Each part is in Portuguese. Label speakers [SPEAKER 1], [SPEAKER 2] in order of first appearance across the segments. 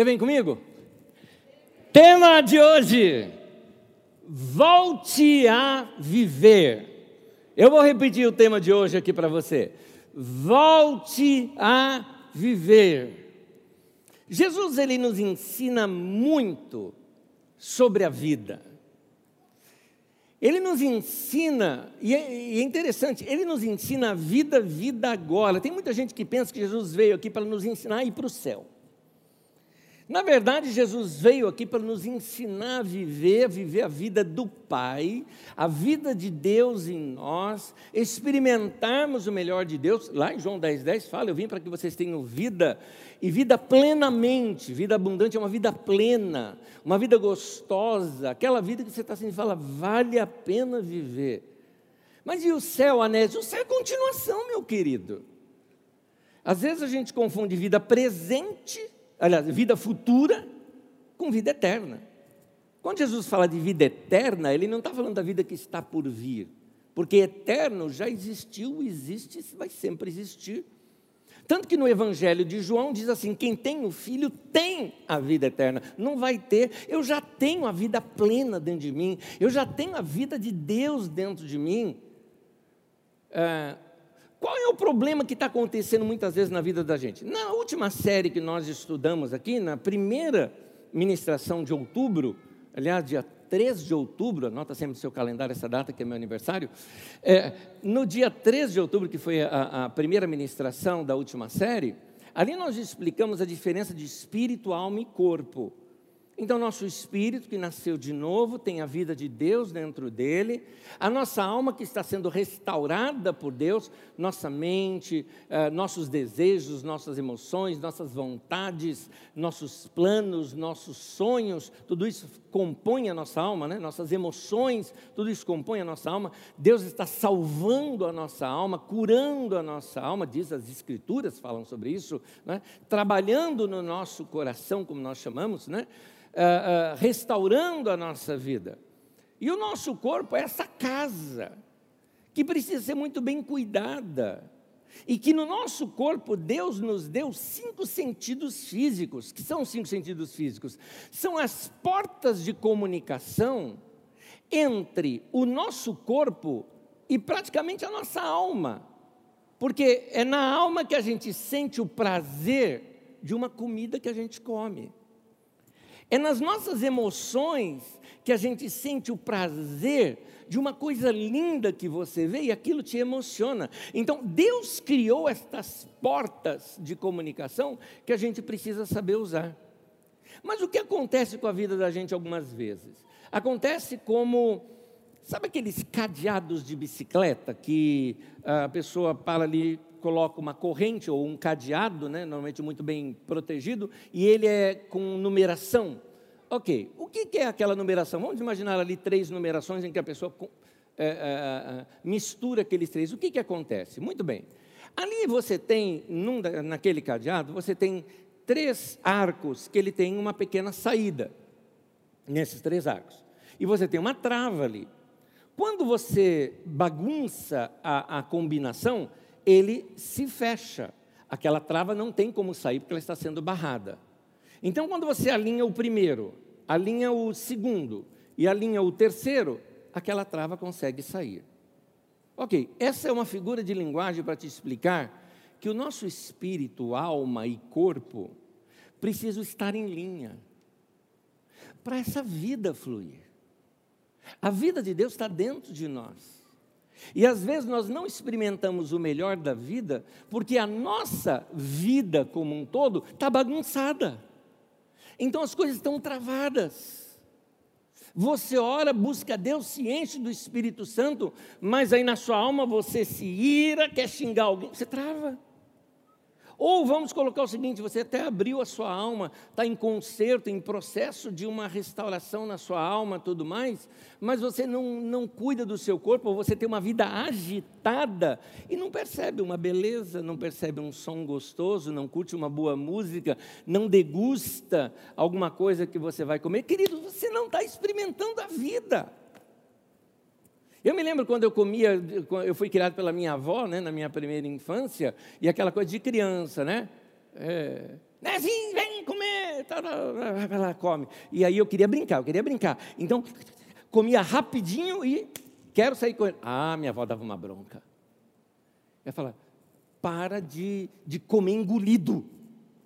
[SPEAKER 1] Você vem comigo? Tema de hoje: volte a viver. Eu vou repetir o tema de hoje aqui para você. Volte a viver. Jesus ele nos ensina muito sobre a vida. Ele nos ensina, e é, e é, interessante, ele nos ensina a vida, vida agora. Tem muita gente que pensa que Jesus veio aqui para nos ensinar a ir para o céu. Na verdade, Jesus veio aqui para nos ensinar a viver, a viver a vida do Pai, a vida de Deus em nós, experimentarmos o melhor de Deus. Lá em João 10,10 10 fala: Eu vim para que vocês tenham vida e vida plenamente. Vida abundante é uma vida plena, uma vida gostosa, aquela vida que você está sentindo e fala, vale a pena viver. Mas e o céu, Anésio? O céu é continuação, meu querido. Às vezes a gente confunde vida presente aliás, vida futura com vida eterna. Quando Jesus fala de vida eterna, ele não está falando da vida que está por vir, porque eterno já existiu, existe, vai sempre existir. Tanto que no Evangelho de João diz assim: quem tem o filho tem a vida eterna. Não vai ter, eu já tenho a vida plena dentro de mim, eu já tenho a vida de Deus dentro de mim. É, qual é o problema que está acontecendo muitas vezes na vida da gente? Na última série que nós estudamos aqui, na primeira ministração de outubro, aliás, dia 3 de outubro, anota sempre no seu calendário essa data que é meu aniversário, é, no dia 3 de outubro, que foi a, a primeira ministração da última série, ali nós explicamos a diferença de espírito, alma e corpo. Então, nosso espírito que nasceu de novo tem a vida de Deus dentro dele, a nossa alma que está sendo restaurada por Deus, nossa mente, eh, nossos desejos, nossas emoções, nossas vontades, nossos planos, nossos sonhos, tudo isso compõe a nossa alma, né? nossas emoções, tudo isso compõe a nossa alma. Deus está salvando a nossa alma, curando a nossa alma, diz as Escrituras falam sobre isso, né? trabalhando no nosso coração, como nós chamamos, né? uh, uh, restaurando a nossa vida. E o nosso corpo é essa casa, que precisa ser muito bem cuidada. E que no nosso corpo Deus nos deu cinco sentidos físicos. Que são cinco sentidos físicos? São as portas de comunicação entre o nosso corpo e praticamente a nossa alma. Porque é na alma que a gente sente o prazer de uma comida que a gente come. É nas nossas emoções que a gente sente o prazer de uma coisa linda que você vê e aquilo te emociona. Então, Deus criou estas portas de comunicação que a gente precisa saber usar. Mas o que acontece com a vida da gente algumas vezes? Acontece como, sabe aqueles cadeados de bicicleta que a pessoa para ali coloca uma corrente ou um cadeado, né, normalmente muito bem protegido, e ele é com numeração. Ok, o que é aquela numeração? Vamos imaginar ali três numerações em que a pessoa é, é, é, mistura aqueles três. O que, que acontece? Muito bem. Ali você tem, num, naquele cadeado, você tem três arcos que ele tem uma pequena saída, nesses três arcos. E você tem uma trava ali. Quando você bagunça a, a combinação, ele se fecha. Aquela trava não tem como sair porque ela está sendo barrada. Então, quando você alinha o primeiro, alinha o segundo e alinha o terceiro, aquela trava consegue sair. Ok, essa é uma figura de linguagem para te explicar que o nosso espírito, alma e corpo precisam estar em linha para essa vida fluir. A vida de Deus está dentro de nós. E às vezes nós não experimentamos o melhor da vida porque a nossa vida como um todo está bagunçada. Então as coisas estão travadas. Você ora, busca Deus, se enche do Espírito Santo, mas aí na sua alma você se ira, quer xingar alguém, você trava. Ou vamos colocar o seguinte: você até abriu a sua alma, está em conserto, em processo de uma restauração na sua alma, tudo mais, mas você não, não cuida do seu corpo, ou você tem uma vida agitada e não percebe uma beleza, não percebe um som gostoso, não curte uma boa música, não degusta alguma coisa que você vai comer. Querido, você não está experimentando a vida. Eu me lembro quando eu comia, eu fui criado pela minha avó, né, na minha primeira infância, e aquela coisa de criança, né? É, Nezinho, vem comer. Vai lá, come. E aí eu queria brincar, eu queria brincar. Então, comia rapidinho e quero sair com ele. Ah, minha avó dava uma bronca. Ela fala, para de, de comer engolido.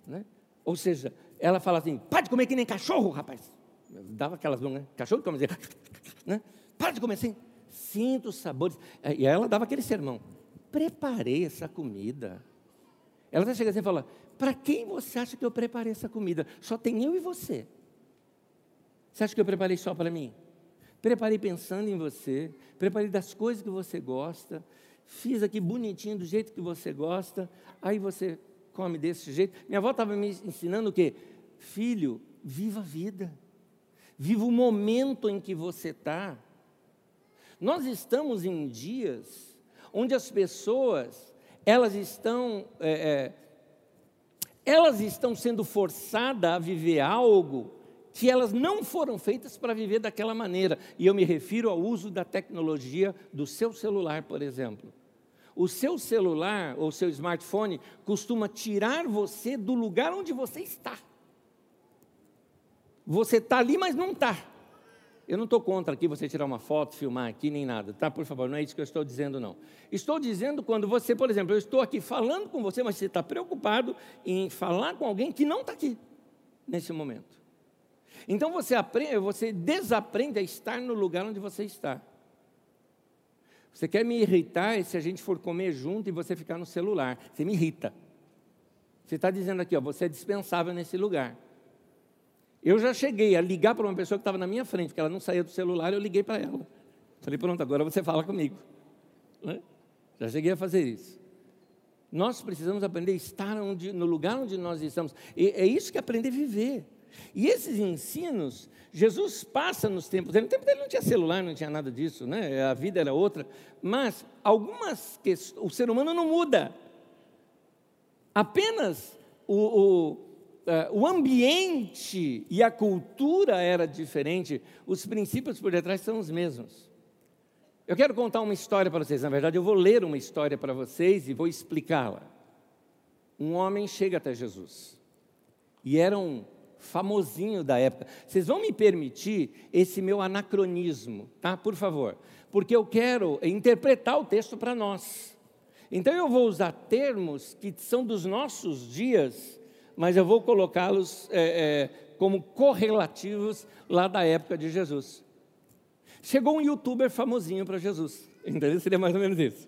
[SPEAKER 1] Né? Ou seja, ela fala assim, para de comer que nem cachorro, rapaz. dava aquelas broncas, né? cachorro que come assim, né? para de comer assim. Sinta os sabores. E ela dava aquele sermão. Preparei essa comida. Ela até chega assim e fala, para quem você acha que eu preparei essa comida? Só tem eu e você. Você acha que eu preparei só para mim? Preparei pensando em você, preparei das coisas que você gosta, fiz aqui bonitinho do jeito que você gosta, aí você come desse jeito. Minha avó estava me ensinando o quê? Filho, viva a vida. Viva o momento em que você está. Nós estamos em dias onde as pessoas, elas estão, é, é, elas estão sendo forçadas a viver algo que elas não foram feitas para viver daquela maneira. E eu me refiro ao uso da tecnologia do seu celular, por exemplo. O seu celular ou seu smartphone costuma tirar você do lugar onde você está. Você está ali, mas não está. Eu não estou contra aqui você tirar uma foto, filmar aqui, nem nada, tá? Por favor, não é isso que eu estou dizendo, não. Estou dizendo quando você, por exemplo, eu estou aqui falando com você, mas você está preocupado em falar com alguém que não está aqui nesse momento. Então você aprende, você desaprende a estar no lugar onde você está. Você quer me irritar se a gente for comer junto e você ficar no celular. Você me irrita. Você está dizendo aqui, ó, você é dispensável nesse lugar. Eu já cheguei a ligar para uma pessoa que estava na minha frente, que ela não saía do celular, eu liguei para ela. Falei, pronto, agora você fala comigo. Né? Já cheguei a fazer isso. Nós precisamos aprender a estar onde, no lugar onde nós estamos. E é isso que é aprender a viver. E esses ensinos, Jesus passa nos tempos dele. No tempo dele não tinha celular, não tinha nada disso, né? a vida era outra. Mas algumas questões, o ser humano não muda. Apenas o, o, o ambiente e a cultura era diferente, os princípios por detrás são os mesmos. Eu quero contar uma história para vocês. Na verdade, eu vou ler uma história para vocês e vou explicá-la. Um homem chega até Jesus. E era um famosinho da época. Vocês vão me permitir esse meu anacronismo, tá? Por favor. Porque eu quero interpretar o texto para nós. Então eu vou usar termos que são dos nossos dias, mas eu vou colocá-los é, é, como correlativos lá da época de Jesus. Chegou um youtuber famosinho para Jesus, entendeu? Seria mais ou menos isso.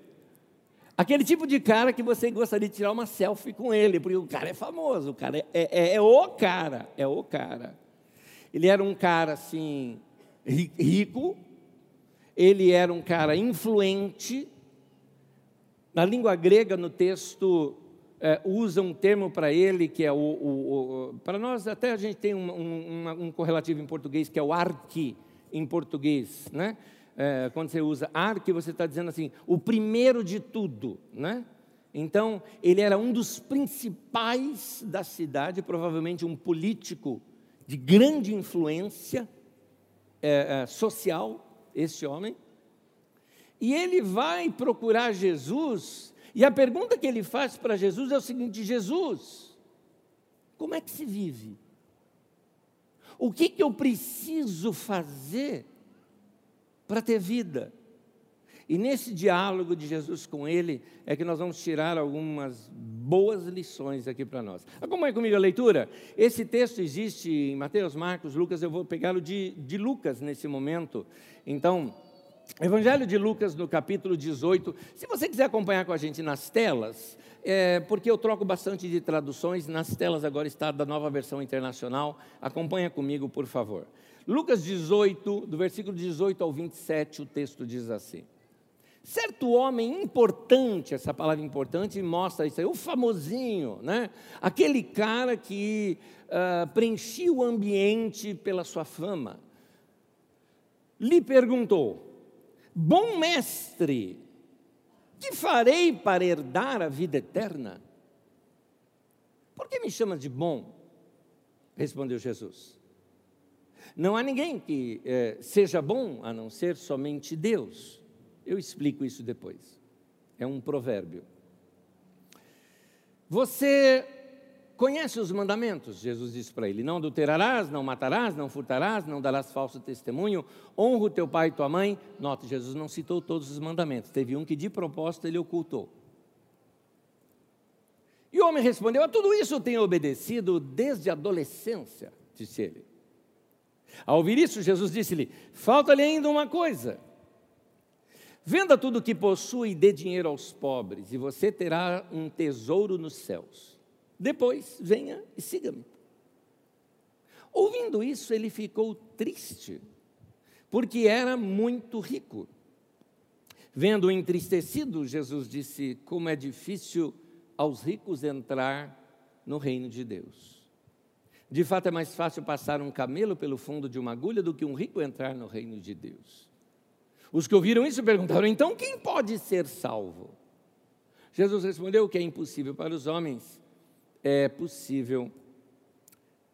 [SPEAKER 1] Aquele tipo de cara que você gostaria de tirar uma selfie com ele, porque o cara é famoso, o cara é, é, é o cara, é o cara. Ele era um cara assim, rico, ele era um cara influente. Na língua grega, no texto, é, usa um termo para ele que é o. o, o para nós, até a gente tem um, um, um correlativo em português que é o arqui, em português, né? é, quando você usa arque, você está dizendo assim, o primeiro de tudo, né? Então, ele era um dos principais da cidade, provavelmente um político de grande influência é, é, social, esse homem. E ele vai procurar Jesus, e a pergunta que ele faz para Jesus é o seguinte: Jesus, como é que se vive? O que, que eu preciso fazer para ter vida. E nesse diálogo de Jesus com ele é que nós vamos tirar algumas boas lições aqui para nós. Acompanhe comigo a leitura. Esse texto existe em Mateus, Marcos, Lucas, eu vou pegá-lo de, de Lucas nesse momento. Então, Evangelho de Lucas, no capítulo 18. Se você quiser acompanhar com a gente nas telas, é, porque eu troco bastante de traduções, nas telas agora está da nova versão internacional. Acompanha comigo, por favor. Lucas 18, do versículo 18 ao 27, o texto diz assim: Certo homem importante, essa palavra importante mostra isso aí, o famosinho, né? Aquele cara que uh, preenchia o ambiente pela sua fama, lhe perguntou: Bom mestre, que farei para herdar a vida eterna? Por que me chamas de bom? Respondeu Jesus. Não há ninguém que é, seja bom a não ser somente Deus. Eu explico isso depois. É um provérbio. Você conhece os mandamentos? Jesus disse para ele: Não adulterarás, não matarás, não furtarás, não darás falso testemunho, honra o teu pai e tua mãe. Note, Jesus não citou todos os mandamentos, teve um que de propósito ele ocultou. E o homem respondeu: A tudo isso tenho obedecido desde a adolescência, disse ele. Ao ouvir isso, Jesus disse-lhe: Falta-lhe ainda uma coisa. Venda tudo o que possui e dê dinheiro aos pobres, e você terá um tesouro nos céus. Depois, venha e siga-me. Ouvindo isso, ele ficou triste, porque era muito rico. Vendo-o entristecido, Jesus disse: Como é difícil aos ricos entrar no reino de Deus. De fato, é mais fácil passar um camelo pelo fundo de uma agulha do que um rico entrar no reino de Deus. Os que ouviram isso perguntaram: então quem pode ser salvo? Jesus respondeu: que é impossível para os homens, é possível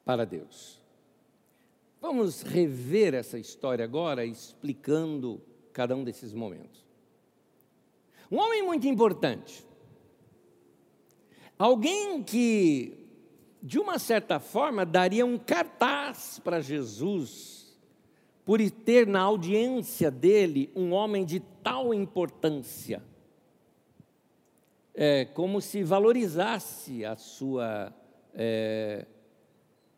[SPEAKER 1] para Deus. Vamos rever essa história agora, explicando cada um desses momentos. Um homem muito importante, alguém que, de uma certa forma, daria um cartaz para Jesus por ter na audiência dele um homem de tal importância. É como se valorizasse a sua é,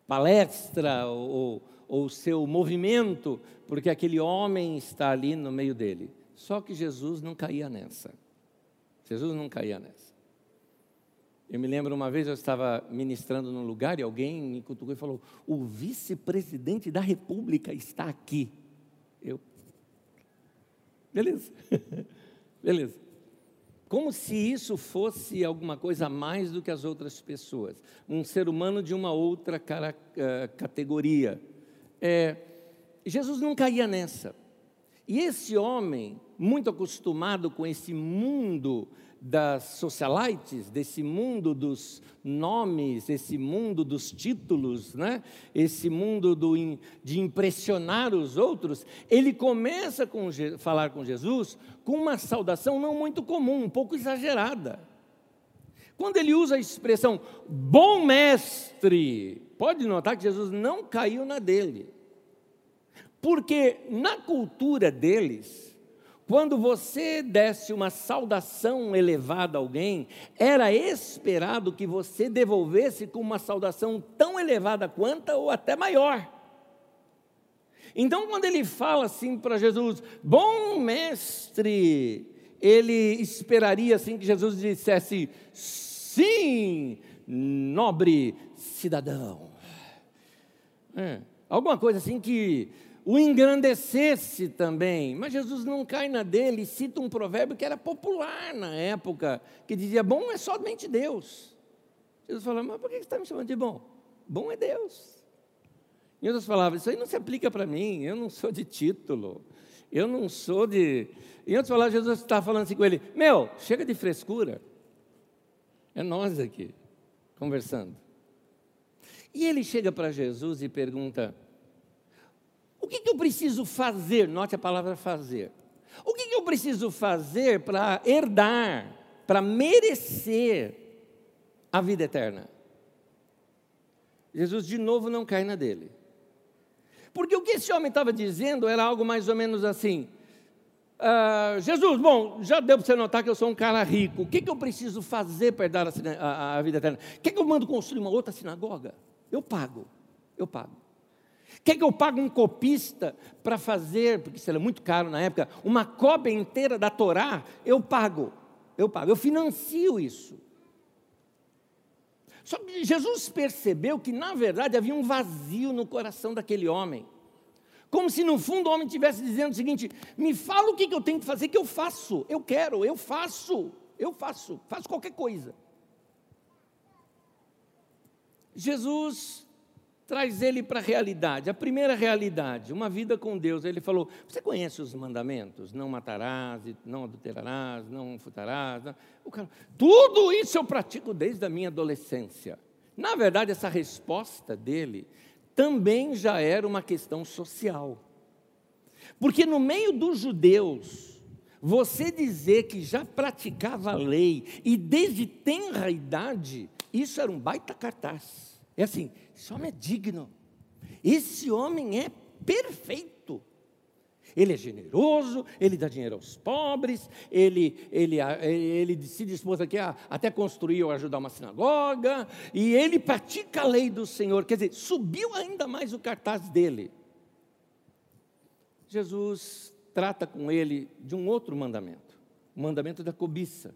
[SPEAKER 1] palestra ou o seu movimento, porque aquele homem está ali no meio dele. Só que Jesus não caía nessa. Jesus não caía nessa. Eu me lembro uma vez eu estava ministrando num lugar e alguém me cutucou e falou: O vice-presidente da República está aqui. Eu. Beleza. Beleza. Como se isso fosse alguma coisa mais do que as outras pessoas. Um ser humano de uma outra cara, uh, categoria. É, Jesus não caía nessa. E esse homem, muito acostumado com esse mundo das socialites, desse mundo dos nomes, esse mundo dos títulos, né? esse mundo do, de impressionar os outros, ele começa a falar com Jesus com uma saudação não muito comum, um pouco exagerada. Quando ele usa a expressão bom mestre, pode notar que Jesus não caiu na dele. Porque na cultura deles, quando você desse uma saudação elevada a alguém, era esperado que você devolvesse com uma saudação tão elevada quanto ou até maior. Então, quando ele fala assim para Jesus, bom mestre, ele esperaria assim que Jesus dissesse, sim, nobre cidadão. É, alguma coisa assim que o engrandecesse também. Mas Jesus não cai na dele cita um provérbio que era popular na época, que dizia: bom é somente Deus. Jesus fala: mas por que você está me chamando de bom? Bom é Deus. Em outras palavras, isso aí não se aplica para mim, eu não sou de título, eu não sou de. Em outras palavras, Jesus está falando assim com ele: meu, chega de frescura. É nós aqui, conversando. E ele chega para Jesus e pergunta: o que, que eu preciso fazer? Note a palavra fazer. O que, que eu preciso fazer para herdar, para merecer a vida eterna? Jesus de novo não cai na dele. Porque o que esse homem estava dizendo era algo mais ou menos assim: ah, Jesus, bom, já deu para você notar que eu sou um cara rico. O que, que eu preciso fazer para herdar a, a, a vida eterna? Quer que eu mando construir uma outra sinagoga? Eu pago, eu pago. Quer que eu pague um copista para fazer, porque isso era muito caro na época, uma cópia inteira da Torá? Eu pago, eu pago, eu financio isso. Só que Jesus percebeu que, na verdade, havia um vazio no coração daquele homem. Como se no fundo o homem estivesse dizendo o seguinte: me fala o que eu tenho que fazer, que eu faço, eu quero, eu faço, eu faço, faço qualquer coisa. Jesus traz ele para a realidade. A primeira realidade, uma vida com Deus. Ele falou: Você conhece os mandamentos? Não matarás, não adulterarás, não furtarás. Não. Cara, Tudo isso eu pratico desde a minha adolescência. Na verdade, essa resposta dele também já era uma questão social. Porque no meio dos judeus, você dizer que já praticava a lei e desde tenra idade, isso era um baita cartaz. É assim: esse homem é digno, esse homem é perfeito. Ele é generoso, ele dá dinheiro aos pobres, ele, ele, ele se dispôs aqui a até construir ou ajudar uma sinagoga, e ele pratica a lei do Senhor. Quer dizer, subiu ainda mais o cartaz dele. Jesus trata com ele de um outro mandamento, o mandamento da cobiça.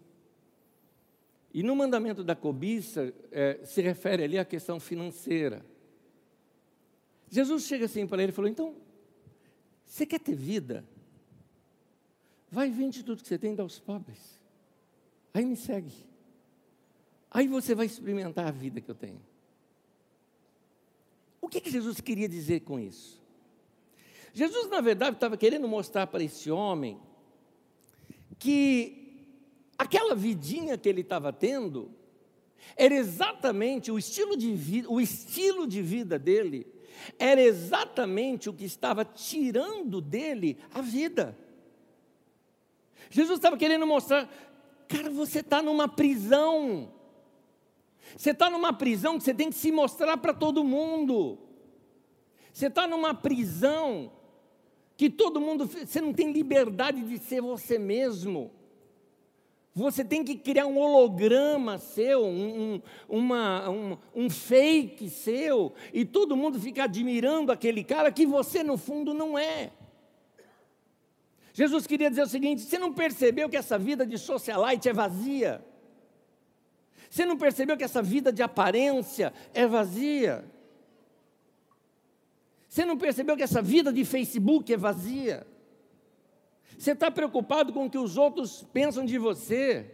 [SPEAKER 1] E no mandamento da cobiça é, se refere ali à questão financeira. Jesus chega assim para ele e falou: então, você quer ter vida? Vai vende tudo que você tem e dá aos pobres. Aí me segue. Aí você vai experimentar a vida que eu tenho. O que, que Jesus queria dizer com isso? Jesus, na verdade, estava querendo mostrar para esse homem que aquela vidinha que ele estava tendo era exatamente o estilo de vida, o estilo de vida dele era exatamente o que estava tirando dele a vida. Jesus estava querendo mostrar, cara, você está numa prisão. Você está numa prisão que você tem que se mostrar para todo mundo. Você está numa prisão que todo mundo, você não tem liberdade de ser você mesmo. Você tem que criar um holograma seu, um, uma, um, um fake seu, e todo mundo fica admirando aquele cara que você, no fundo, não é. Jesus queria dizer o seguinte: você não percebeu que essa vida de socialite é vazia? Você não percebeu que essa vida de aparência é vazia? Você não percebeu que essa vida de Facebook é vazia? Você está preocupado com o que os outros pensam de você.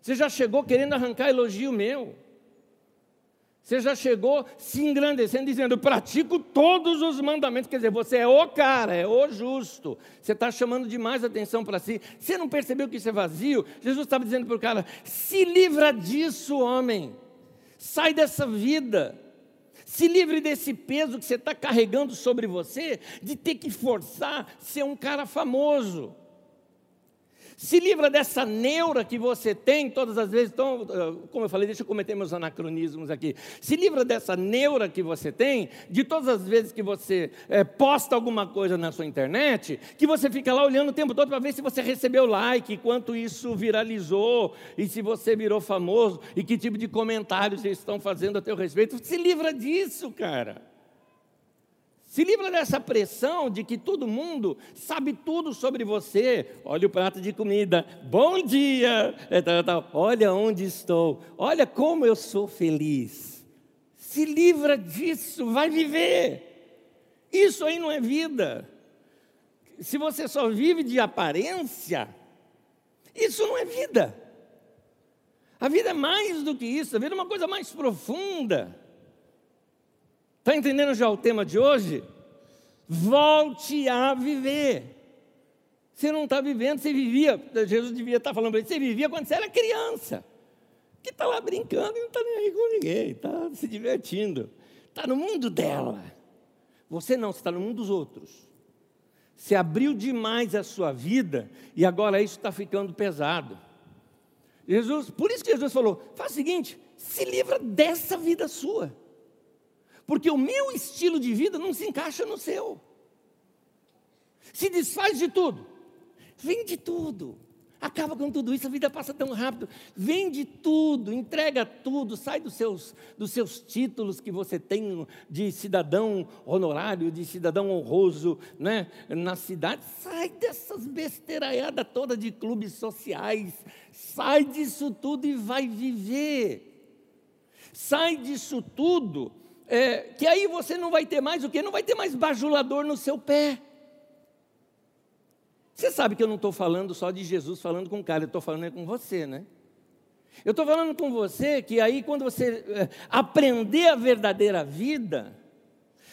[SPEAKER 1] Você já chegou querendo arrancar elogio meu. Você já chegou se engrandecendo, dizendo: pratico todos os mandamentos. Quer dizer, você é o cara, é o justo. Você está chamando demais atenção para si. Você não percebeu que isso é vazio? Jesus estava dizendo para o cara: se livra disso, homem. Sai dessa vida. Se livre desse peso que você está carregando sobre você, de ter que forçar ser um cara famoso. Se livra dessa neura que você tem todas as vezes. Então, como eu falei, deixa eu cometer meus anacronismos aqui. Se livra dessa neura que você tem, de todas as vezes que você é, posta alguma coisa na sua internet, que você fica lá olhando o tempo todo para ver se você recebeu like, quanto isso viralizou, e se você virou famoso, e que tipo de comentários eles estão fazendo a teu respeito. Se livra disso, cara. Se livra dessa pressão de que todo mundo sabe tudo sobre você. Olha o prato de comida. Bom dia. É, olha onde estou. Olha como eu sou feliz. Se livra disso, vai viver. Isso aí não é vida. Se você só vive de aparência, isso não é vida. A vida é mais do que isso, a vida é uma coisa mais profunda. Está entendendo já o tema de hoje? Volte a viver. Você não está vivendo, você vivia, Jesus devia estar tá falando para ele, você vivia quando você era criança, que está lá brincando e não está nem aí com ninguém, está se divertindo, está no mundo dela. Você não, você está no mundo dos outros. Você abriu demais a sua vida e agora isso está ficando pesado. Jesus, por isso que Jesus falou: faz o seguinte, se livra dessa vida sua porque o meu estilo de vida não se encaixa no seu. Se desfaz de tudo, vende tudo, acaba com tudo isso, a vida passa tão rápido. Vende tudo, entrega tudo, sai dos seus, dos seus títulos que você tem de cidadão honorário, de cidadão honroso né, na cidade. Sai dessas besteiraiadas toda de clubes sociais, sai disso tudo e vai viver. Sai disso tudo é, que aí você não vai ter mais o quê? Não vai ter mais bajulador no seu pé. Você sabe que eu não estou falando só de Jesus falando com o cara, eu estou falando com você, né? Eu estou falando com você que aí, quando você é, aprender a verdadeira vida,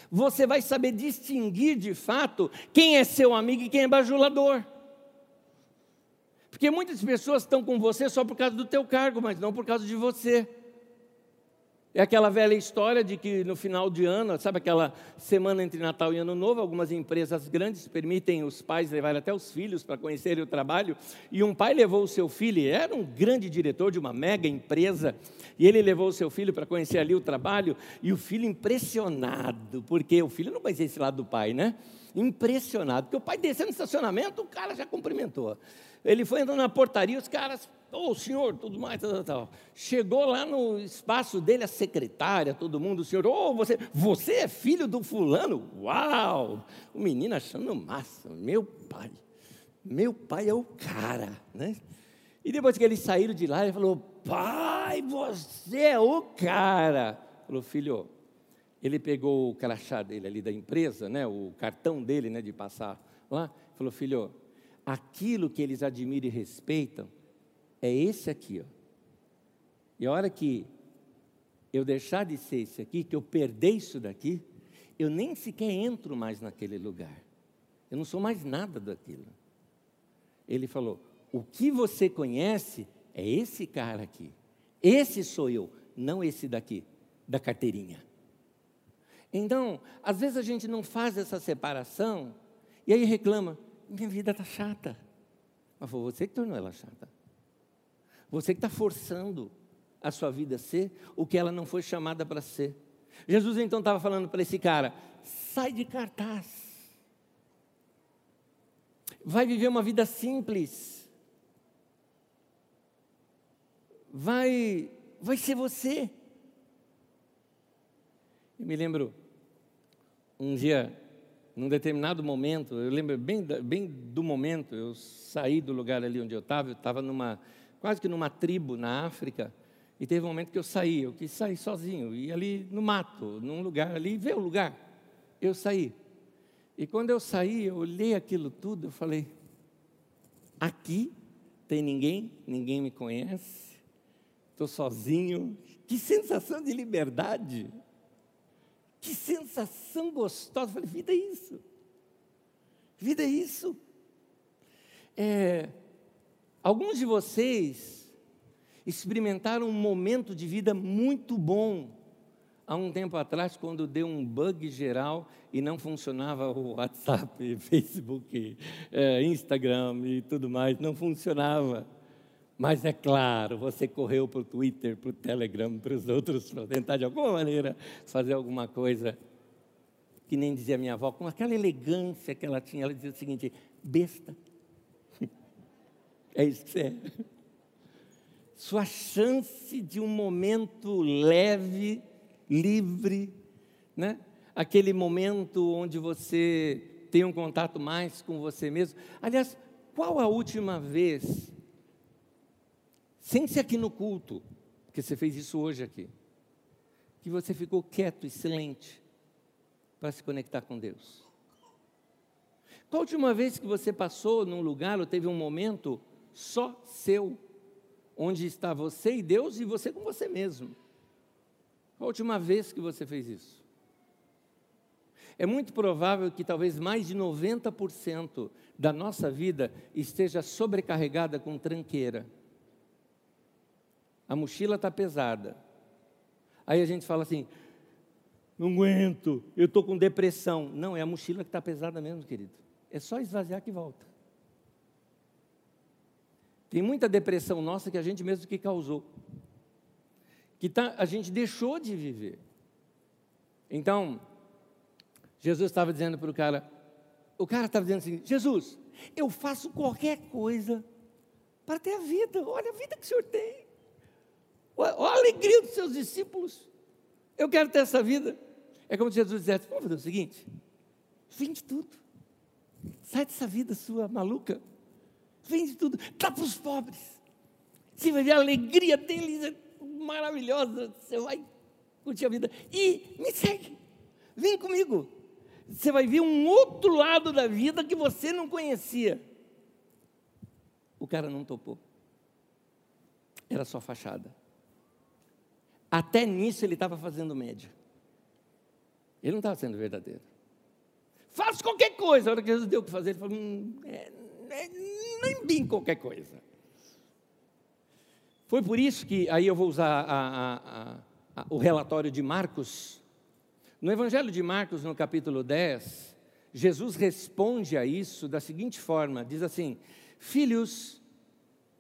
[SPEAKER 1] você vai saber distinguir de fato quem é seu amigo e quem é bajulador. Porque muitas pessoas estão com você só por causa do teu cargo, mas não por causa de você. É aquela velha história de que no final de ano, sabe aquela semana entre Natal e Ano Novo, algumas empresas grandes permitem os pais levarem até os filhos para conhecerem o trabalho. E um pai levou o seu filho, era um grande diretor de uma mega empresa, e ele levou o seu filho para conhecer ali o trabalho, e o filho impressionado, porque o filho não conhecia esse lado do pai, né? Impressionado, porque o pai desceu no estacionamento, o cara já cumprimentou. Ele foi entrando na portaria, os caras, ô oh, senhor, tudo mais, tal, tal. Chegou lá no espaço dele, a secretária, todo mundo, o senhor, ô, oh, você, você é filho do fulano? Uau! O menino achando massa, meu pai, meu pai é o cara, né? E depois que eles saíram de lá, ele falou, pai, você é o cara. Falou, filho, ele pegou o crachá dele ali da empresa, né, o cartão dele, né, de passar lá, falou, filho, aquilo que eles admiram e respeitam é esse aqui. Ó. E a hora que eu deixar de ser esse aqui, que eu perder isso daqui, eu nem sequer entro mais naquele lugar. Eu não sou mais nada daquilo. Ele falou: o que você conhece é esse cara aqui. Esse sou eu, não esse daqui, da carteirinha. Então, às vezes a gente não faz essa separação e aí reclama: minha vida está chata. Mas foi você que tornou ela chata. Você que está forçando a sua vida a ser o que ela não foi chamada para ser. Jesus então estava falando para esse cara: sai de cartaz. Vai viver uma vida simples. Vai, vai ser você. Eu me lembro um dia num determinado momento, eu lembro bem, bem do momento, eu saí do lugar ali onde eu estava, eu estava numa, quase que numa tribo na África, e teve um momento que eu saí, eu quis sair sozinho, e ali no mato, num lugar ali, ver o lugar, eu saí. E quando eu saí, eu olhei aquilo tudo, eu falei, aqui tem ninguém, ninguém me conhece, estou sozinho, que sensação de liberdade. Que sensação gostosa. Eu falei, vida é isso. Vida é isso. É, alguns de vocês experimentaram um momento de vida muito bom há um tempo atrás, quando deu um bug geral e não funcionava o WhatsApp, Facebook, é, Instagram e tudo mais, não funcionava. Mas é claro, você correu para o Twitter, para o Telegram, para os outros, para tentar de alguma maneira fazer alguma coisa. Que nem dizia minha avó, com aquela elegância que ela tinha, ela dizia o seguinte: besta. É isso que você é. Sua chance de um momento leve, livre, né? aquele momento onde você tem um contato mais com você mesmo. Aliás, qual a última vez sem ser aqui no culto, porque você fez isso hoje aqui, que você ficou quieto e silente para se conectar com Deus. Qual a última vez que você passou num lugar ou teve um momento só seu, onde está você e Deus e você com você mesmo? Qual a última vez que você fez isso? É muito provável que talvez mais de 90% da nossa vida esteja sobrecarregada com tranqueira a mochila está pesada. Aí a gente fala assim: não aguento, eu estou com depressão. Não, é a mochila que está pesada mesmo, querido. É só esvaziar que volta. Tem muita depressão nossa que a gente mesmo que causou. Que tá, a gente deixou de viver. Então, Jesus estava dizendo para o cara, o cara estava dizendo assim, Jesus, eu faço qualquer coisa para ter a vida, olha a vida que o Senhor tem. Olha a alegria dos seus discípulos. Eu quero ter essa vida. É como se Jesus dissesse: vamos fazer o seguinte: vende tudo. Sai dessa vida sua maluca. Vende tudo. Dá para os pobres. Você vai ver a alegria deles, é maravilhosa. Você vai curtir a vida. E me segue. Vem comigo. Você vai ver um outro lado da vida que você não conhecia. O cara não topou. Era só fachada. Até nisso ele estava fazendo média. Ele não estava sendo verdadeiro. Faça qualquer coisa. A hora que Jesus deu o que fazer, ele falou: hum, é, é, nem bem qualquer coisa. Foi por isso que, aí eu vou usar a, a, a o relatório de Marcos. No Evangelho de Marcos, no capítulo 10, Jesus responde a isso da seguinte forma: diz assim, filhos,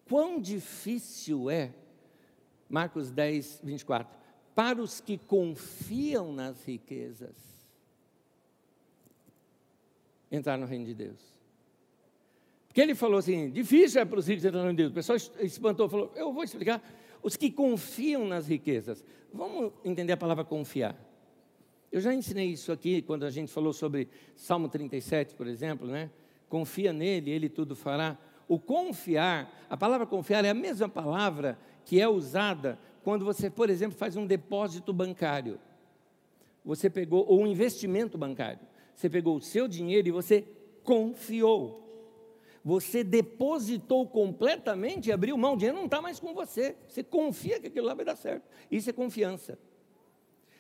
[SPEAKER 1] quão difícil é, Marcos 10, 24, para os que confiam nas riquezas, entrar no reino de Deus. Porque ele falou assim: difícil é para os ricos entrar no Deus. O pessoal espantou, falou: eu vou explicar. Os que confiam nas riquezas. Vamos entender a palavra confiar. Eu já ensinei isso aqui quando a gente falou sobre Salmo 37, por exemplo, né? Confia nele, ele tudo fará. O confiar, a palavra confiar é a mesma palavra que é usada quando você, por exemplo, faz um depósito bancário. Você pegou, ou um investimento bancário. Você pegou o seu dinheiro e você confiou. Você depositou completamente e abriu mão. O dinheiro não está mais com você. Você confia que aquilo lá vai dar certo. Isso é confiança.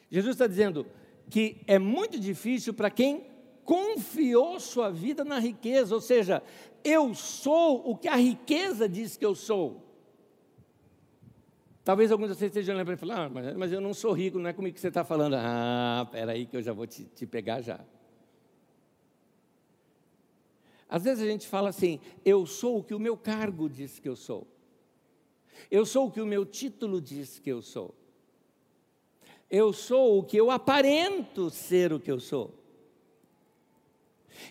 [SPEAKER 1] Jesus está dizendo: que é muito difícil para quem confiou sua vida na riqueza, ou seja, eu sou o que a riqueza diz que eu sou. Talvez alguns de vocês estejam lembrando e falando, ah, mas, mas, eu não sou rico, não é comigo que você está falando. Ah, espera aí que eu já vou te, te pegar já. Às vezes a gente fala assim, eu sou o que o meu cargo diz que eu sou. Eu sou o que o meu título diz que eu sou eu sou o que eu aparento ser o que eu sou.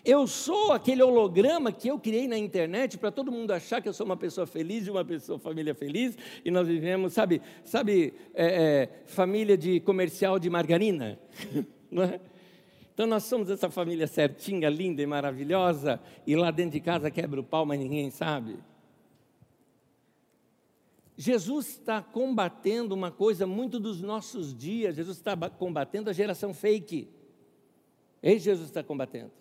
[SPEAKER 1] Eu sou aquele holograma que eu criei na internet para todo mundo achar que eu sou uma pessoa feliz e uma pessoa família feliz e nós vivemos, sabe, sabe, é, é, família de comercial de margarina, não é? Então nós somos essa família certinha, linda e maravilhosa e lá dentro de casa quebra o pau, mas ninguém sabe. Jesus está combatendo uma coisa muito dos nossos dias, Jesus está combatendo a geração fake. Isso Jesus está combatendo.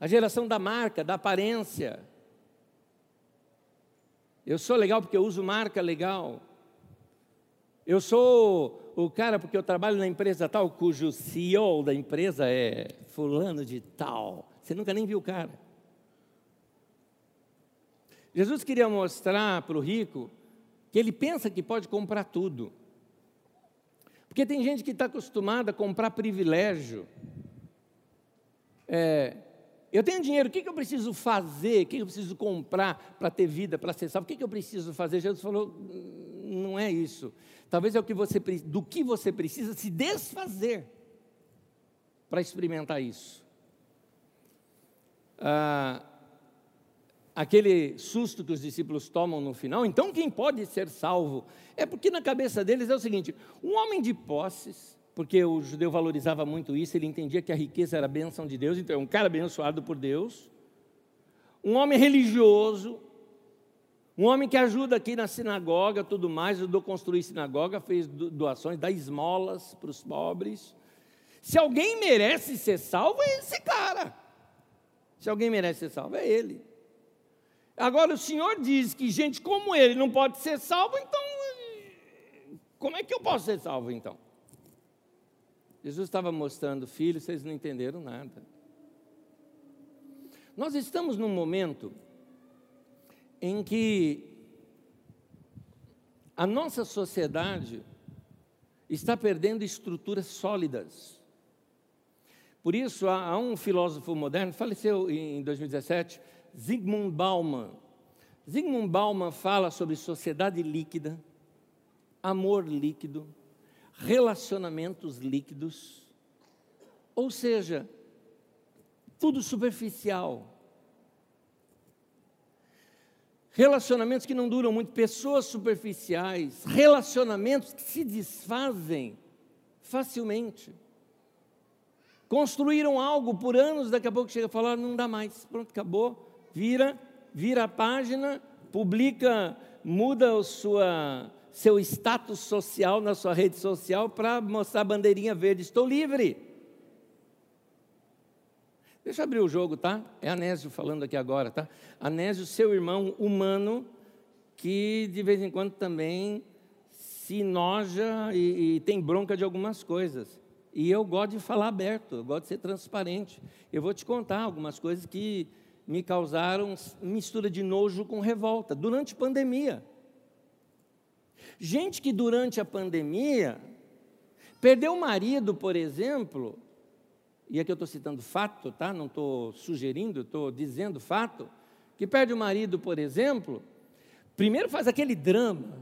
[SPEAKER 1] A geração da marca, da aparência. Eu sou legal porque eu uso marca legal. Eu sou o cara porque eu trabalho na empresa tal, cujo CEO da empresa é fulano de tal. Você nunca nem viu o cara. Jesus queria mostrar para o rico que ele pensa que pode comprar tudo. Porque tem gente que está acostumada a comprar privilégio. É, eu tenho dinheiro, o que, que eu preciso fazer? O que, que eu preciso comprar para ter vida, para ser salvo? O que, que eu preciso fazer? Jesus falou: hum, não é isso. Talvez é o que você do que você precisa se desfazer para experimentar isso. Ah, aquele susto que os discípulos tomam no final, então quem pode ser salvo? É porque na cabeça deles é o seguinte: um homem de posses, porque o judeu valorizava muito isso, ele entendia que a riqueza era a bênção de Deus, então é um cara abençoado por Deus, um homem religioso, um homem que ajuda aqui na sinagoga, tudo mais, ajudou a construir sinagoga, fez doações, dá esmolas para os pobres. Se alguém merece ser salvo, é esse cara. Se alguém merece ser salvo, é ele. Agora o Senhor diz que gente como ele não pode ser salvo, então como é que eu posso ser salvo então? Jesus estava mostrando, filho, vocês não entenderam nada. Nós estamos num momento em que a nossa sociedade está perdendo estruturas sólidas. Por isso, há, um filósofo moderno, faleceu em 2017, Zygmunt Bauman. Zygmunt Bauman fala sobre sociedade líquida, amor líquido, relacionamentos líquidos, ou seja, tudo superficial. Relacionamentos que não duram muito, pessoas superficiais, relacionamentos que se desfazem facilmente. Construíram algo por anos, daqui a pouco chega a falar, não dá mais, pronto, acabou vira, vira a página, publica, muda o sua, seu status social na sua rede social para mostrar a bandeirinha verde. Estou livre. Deixa eu abrir o jogo, tá? É Anésio falando aqui agora, tá? Anésio, seu irmão humano, que de vez em quando também se noja e, e tem bronca de algumas coisas. E eu gosto de falar aberto, eu gosto de ser transparente. Eu vou te contar algumas coisas que me causaram mistura de nojo com revolta, durante a pandemia. Gente que durante a pandemia Perder o marido, por exemplo, e aqui eu estou citando fato, tá? não estou sugerindo, estou dizendo fato, que perde o marido, por exemplo, primeiro faz aquele drama,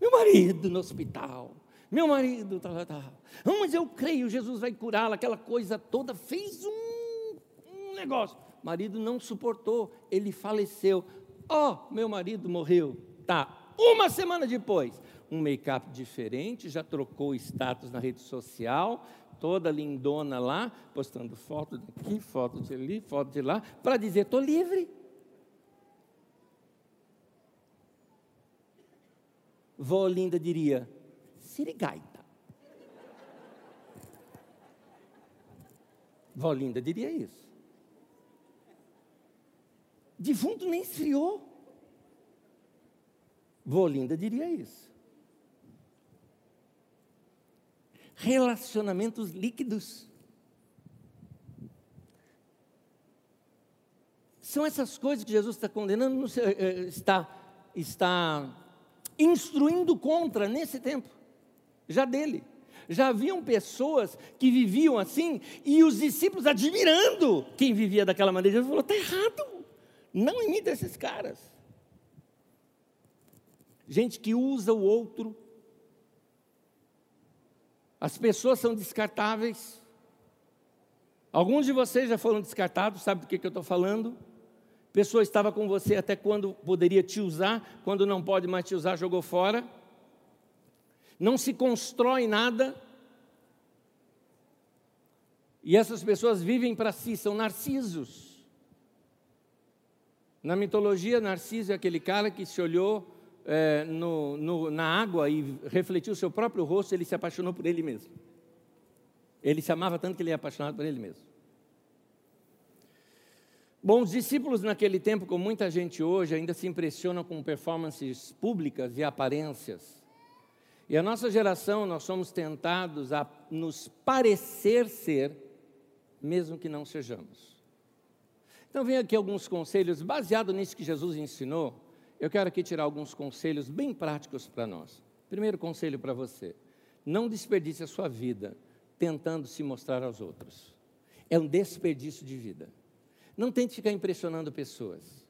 [SPEAKER 1] meu marido no hospital, meu marido, tal, tal, tal. Não, mas eu creio, Jesus vai curá-la, aquela coisa toda, fez um, um negócio. Marido não suportou, ele faleceu. Ó, oh, meu marido morreu. Tá, uma semana depois, um make-up diferente, já trocou status na rede social, toda lindona lá, postando foto daqui, foto de ali, foto de lá, para dizer: estou livre. Vó Linda diria: sirigaita. Vó Linda diria isso. Defunto nem esfriou. Vó Linda diria isso. Relacionamentos líquidos. São essas coisas que Jesus está condenando, eh, eh, está, está instruindo contra nesse tempo, já dele. Já haviam pessoas que viviam assim e os discípulos admirando quem vivia daquela maneira. Jesus falou: está errado, não imita esses caras. Gente que usa o outro as pessoas são descartáveis. Alguns de vocês já foram descartados, sabe do que, que eu estou falando? Pessoa estava com você até quando poderia te usar, quando não pode mais te usar, jogou fora. Não se constrói nada. E essas pessoas vivem para si, são narcisos. Na mitologia, Narciso é aquele cara que se olhou é, no, no, na água e refletiu o seu próprio rosto, ele se apaixonou por ele mesmo. Ele se amava tanto que ele é apaixonado por ele mesmo. Bom, os discípulos naquele tempo, como muita gente hoje, ainda se impressionam com performances públicas e aparências. E a nossa geração, nós somos tentados a nos parecer ser, mesmo que não sejamos. Então, vem aqui alguns conselhos baseados nisso que Jesus ensinou eu quero aqui tirar alguns conselhos bem práticos para nós. Primeiro conselho para você: não desperdice a sua vida tentando se mostrar aos outros. É um desperdício de vida. Não tente ficar impressionando pessoas.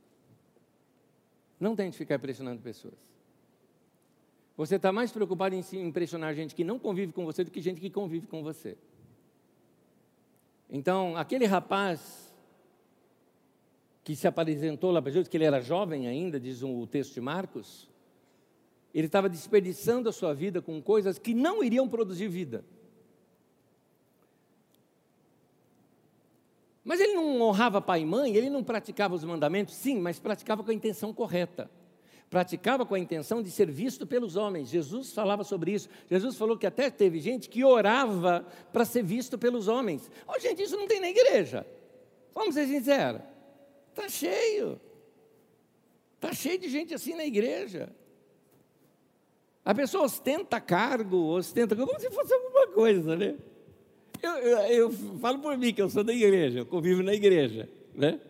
[SPEAKER 1] Não tente ficar impressionando pessoas. Você está mais preocupado em impressionar gente que não convive com você do que gente que convive com você. Então, aquele rapaz que se apresentou lá para Jesus, que ele era jovem ainda, diz o texto de Marcos, ele estava desperdiçando a sua vida com coisas que não iriam produzir vida. Mas ele não honrava pai e mãe, ele não praticava os mandamentos, sim, mas praticava com a intenção correta. Praticava com a intenção de ser visto pelos homens. Jesus falava sobre isso. Jesus falou que até teve gente que orava para ser visto pelos homens. Oh, gente, isso não tem na igreja. Vamos ser sinceros. Está cheio. Está cheio de gente assim na igreja. A pessoa ostenta cargo, ostenta como se fosse alguma coisa, né? Eu, eu, eu, falo por mim que eu sou da igreja, eu convivo na igreja, né?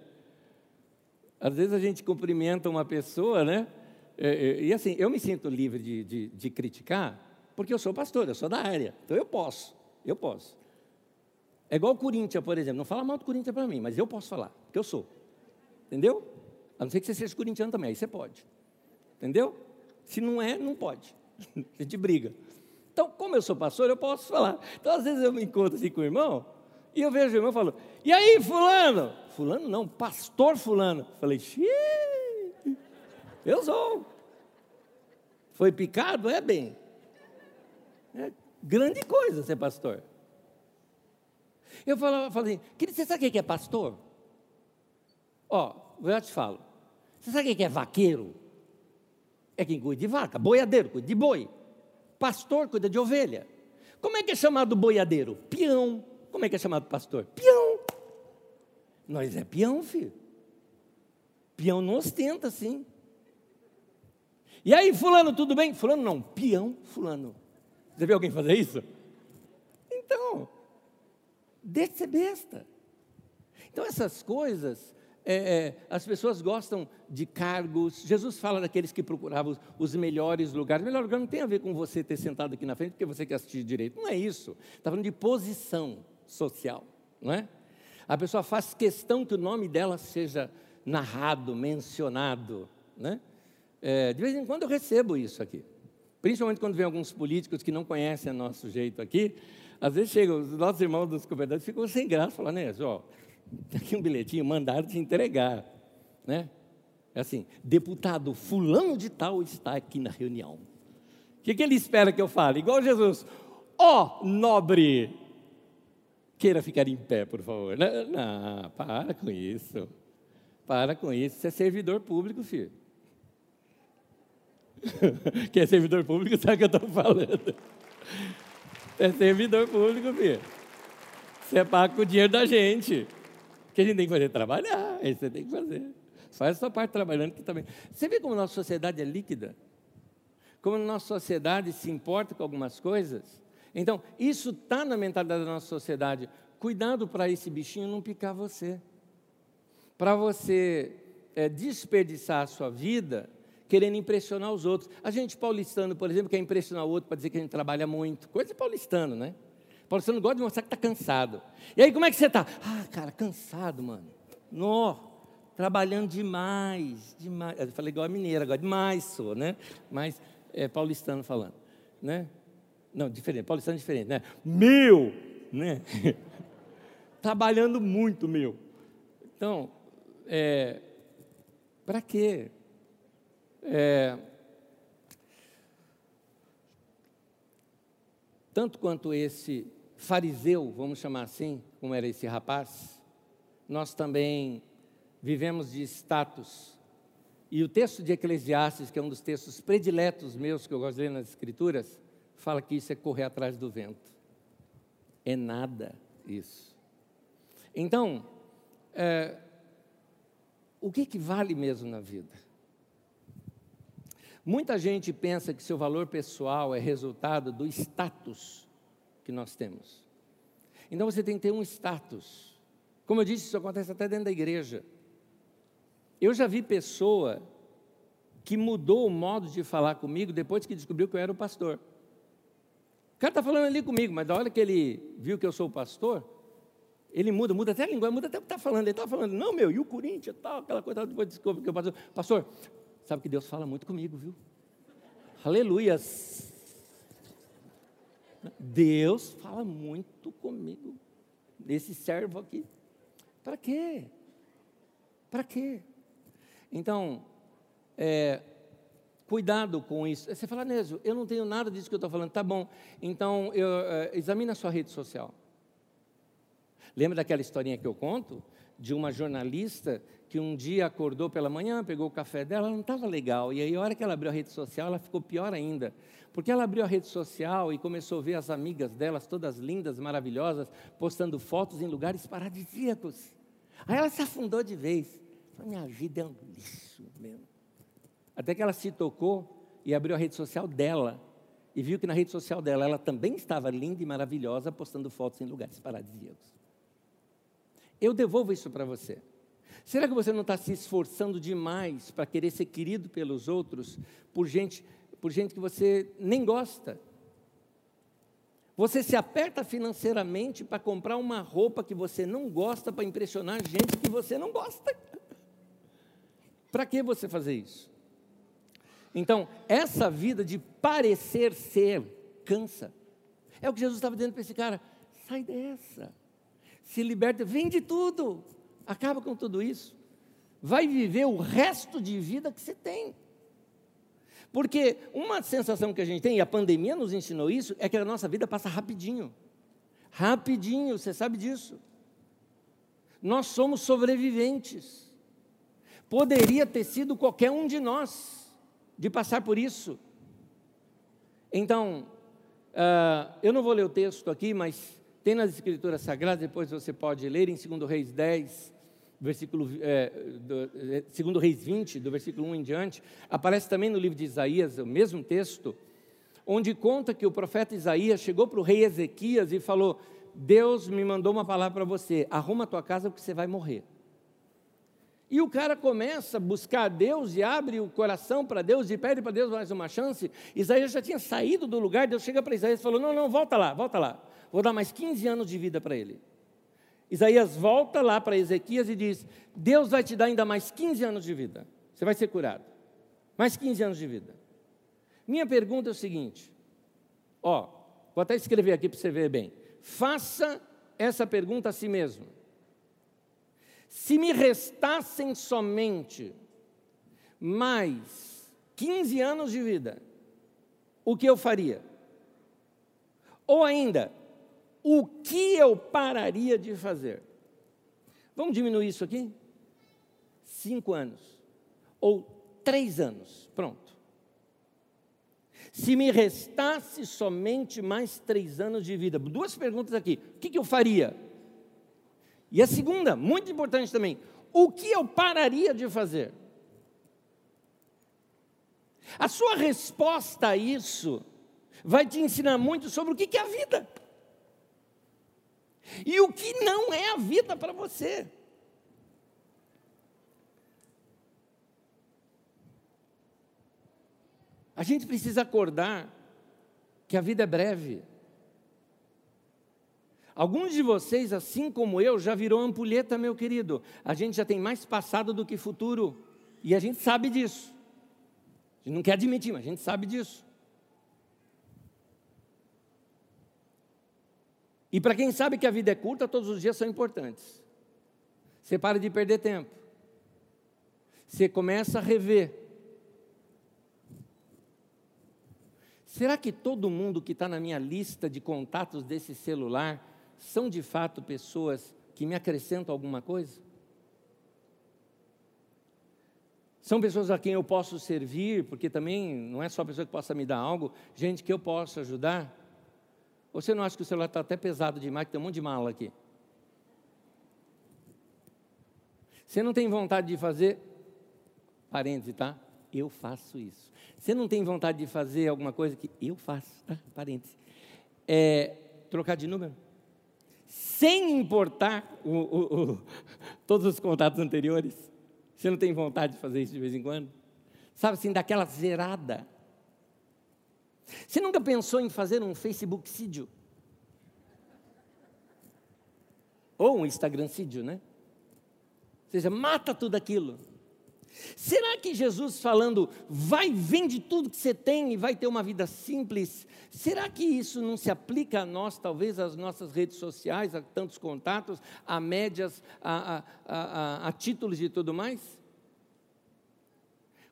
[SPEAKER 1] Às vezes a gente cumprimenta uma pessoa, né? E, é, é, e assim, eu me sinto livre de, de, de criticar, porque eu sou pastor, eu sou da área, então eu posso, eu posso. É igual o Corinthians, por exemplo, não fala mal do Corinthians para mim, mas eu posso falar, porque eu sou. Entendeu? A não ser que você seja corintiano também, aí você pode. Entendeu? Se não é, não pode. A gente briga. Então, como eu sou pastor, eu posso falar. Então, às vezes eu me encontro assim com o irmão, e eu vejo o irmão falando, e aí, fulano? Fulano não, pastor fulano. Falei, xiii, eu sou. Foi picado? É bem. É grande coisa ser pastor. Eu falava, falei, querido, você sabe o que é pastor? Ó, eu te falo. Você sabe quem é vaqueiro? É quem cuida de vaca. Boiadeiro cuida de boi. Pastor cuida de ovelha. Como é que é chamado boiadeiro? Peão. Como é que é chamado pastor? Peão. Nós é peão, filho. Peão não ostenta assim. E aí, fulano, tudo bem? Fulano não, peão, fulano. Você viu alguém fazer isso? Então, deixa de ser besta. Então, essas coisas é, é, as pessoas gostam de cargos. Jesus fala daqueles que procuravam os melhores lugares. O melhor lugar não tem a ver com você ter sentado aqui na frente porque você quer assistir direito. Não é isso. Está falando de posição social, não é? A pessoa faz questão que o nome dela seja narrado, mencionado, né? É, de vez em quando eu recebo isso aqui. Principalmente quando vem alguns políticos que não conhecem o nosso jeito aqui. Às vezes chegam, os nossos irmãos dos governantes ficam sem graça, falando, né, ó, aqui um bilhetinho, mandaram te entregar. Né? É assim, deputado fulano de tal está aqui na reunião. O que, que ele espera que eu fale? Igual Jesus, ó oh, nobre, queira ficar em pé, por favor. Não, não, para com isso. Para com isso, você é servidor público, filho. Quem é servidor público sabe o que eu estou falando. É servidor público, filho. Você pago com o dinheiro da gente. Que a gente tem que fazer? Trabalhar. Isso você tem que fazer. Faz a sua parte trabalhando que também. Você vê como a nossa sociedade é líquida? Como a nossa sociedade se importa com algumas coisas? Então, isso está na mentalidade da nossa sociedade. Cuidado para esse bichinho não picar você. Para você é, desperdiçar a sua vida querendo impressionar os outros. A gente paulistano, por exemplo, quer impressionar o outro para dizer que a gente trabalha muito. Coisa de paulistano, né? Paulistano gosta de mostrar que está cansado. E aí, como é que você está? Ah, cara, cansado, mano. Nó, trabalhando demais, demais. Eu falei igual a mineira agora, demais sou, né? Mas é paulistano falando, né? Não, diferente, paulistano é diferente, né? Meu, né? Trabalhando muito, meu. Então, é, para quê? É, tanto quanto esse fariseu, vamos chamar assim, como era esse rapaz, nós também vivemos de status. E o texto de Eclesiastes, que é um dos textos prediletos meus que eu gosto de ler nas Escrituras, fala que isso é correr atrás do vento. É nada isso. Então, é, o que, que vale mesmo na vida? Muita gente pensa que seu valor pessoal é resultado do status que nós temos. Então você tem que ter um status. Como eu disse, isso acontece até dentro da igreja. Eu já vi pessoa que mudou o modo de falar comigo depois que descobriu que eu era o pastor. O cara está falando ali comigo, mas da hora que ele viu que eu sou o pastor, ele muda, muda até a língua, muda até o que está falando. Ele está falando, não, meu, e o Corinthians, tal, aquela coisa, depois descobriu que eu pastor. Pastor, sabe que Deus fala muito comigo, viu? Aleluias. Deus fala muito comigo, nesse servo aqui. Para quê? Para quê? Então, é, cuidado com isso. Você fala, Nésio, eu não tenho nada disso que eu estou falando. Tá bom, então eu, é, a sua rede social. Lembra daquela historinha que eu conto? De uma jornalista que um dia acordou pela manhã, pegou o café dela, ela não estava legal. E aí, a hora que ela abriu a rede social, ela ficou pior ainda. Porque ela abriu a rede social e começou a ver as amigas delas, todas lindas, maravilhosas, postando fotos em lugares paradisíacos. Aí ela se afundou de vez. Falou, minha vida é um lixo mesmo. Até que ela se tocou e abriu a rede social dela. E viu que na rede social dela ela também estava linda e maravilhosa, postando fotos em lugares paradisíacos. Eu devolvo isso para você. Será que você não está se esforçando demais para querer ser querido pelos outros por gente, por gente que você nem gosta? Você se aperta financeiramente para comprar uma roupa que você não gosta para impressionar gente que você não gosta. para que você fazer isso? Então, essa vida de parecer ser cansa. É o que Jesus estava dizendo para esse cara: sai dessa, se liberta, vende tudo, acaba com tudo isso. Vai viver o resto de vida que você tem. Porque uma sensação que a gente tem, e a pandemia nos ensinou isso, é que a nossa vida passa rapidinho. Rapidinho, você sabe disso. Nós somos sobreviventes. Poderia ter sido qualquer um de nós de passar por isso. Então, uh, eu não vou ler o texto aqui, mas tem nas Escrituras Sagradas, depois você pode ler em 2 Reis 10, versículo, é, do, 2 é, Reis 20, do versículo 1 em diante, aparece também no livro de Isaías, o mesmo texto, onde conta que o profeta Isaías chegou para o rei Ezequias e falou: Deus me mandou uma palavra para você, arruma a tua casa porque você vai morrer. E o cara começa a buscar a Deus e abre o coração para Deus e pede para Deus mais uma chance. Isaías já tinha saído do lugar, Deus chega para Isaías e falou: Não, não, volta lá, volta lá. Vou dar mais 15 anos de vida para ele. Isaías volta lá para Ezequias e diz: Deus vai te dar ainda mais 15 anos de vida. Você vai ser curado. Mais 15 anos de vida. Minha pergunta é o seguinte: ó, vou até escrever aqui para você ver bem. Faça essa pergunta a si mesmo. Se me restassem somente mais 15 anos de vida, o que eu faria? Ou ainda, o que eu pararia de fazer? Vamos diminuir isso aqui? Cinco anos. Ou três anos. Pronto. Se me restasse somente mais três anos de vida, duas perguntas aqui: o que, que eu faria? E a segunda, muito importante também, o que eu pararia de fazer? A sua resposta a isso vai te ensinar muito sobre o que é a vida e o que não é a vida para você. A gente precisa acordar que a vida é breve. Alguns de vocês, assim como eu, já virou ampulheta, meu querido. A gente já tem mais passado do que futuro. E a gente sabe disso. A gente não quer admitir, mas a gente sabe disso. E para quem sabe que a vida é curta, todos os dias são importantes. Você para de perder tempo. Você começa a rever Será que todo mundo que está na minha lista de contatos desse celular são de fato pessoas que me acrescentam alguma coisa? São pessoas a quem eu posso servir, porque também não é só pessoa que possa me dar algo, gente que eu posso ajudar. Você não acha que o celular está até pesado demais, que tem um monte de mala aqui? Você não tem vontade de fazer, parêntese, tá? Eu faço isso. Você não tem vontade de fazer alguma coisa que eu faço, tá? Parênteses. É, trocar de número? Sem importar o, o, o, todos os contatos anteriores? Você não tem vontade de fazer isso de vez em quando? Sabe assim, daquela zerada? Você nunca pensou em fazer um Facebook sídio? Ou um Instagram sídio, né? Ou seja, mata tudo aquilo. Será que Jesus falando, vai, vende tudo que você tem e vai ter uma vida simples, será que isso não se aplica a nós, talvez às nossas redes sociais, a tantos contatos, a médias, a, a, a, a títulos e tudo mais?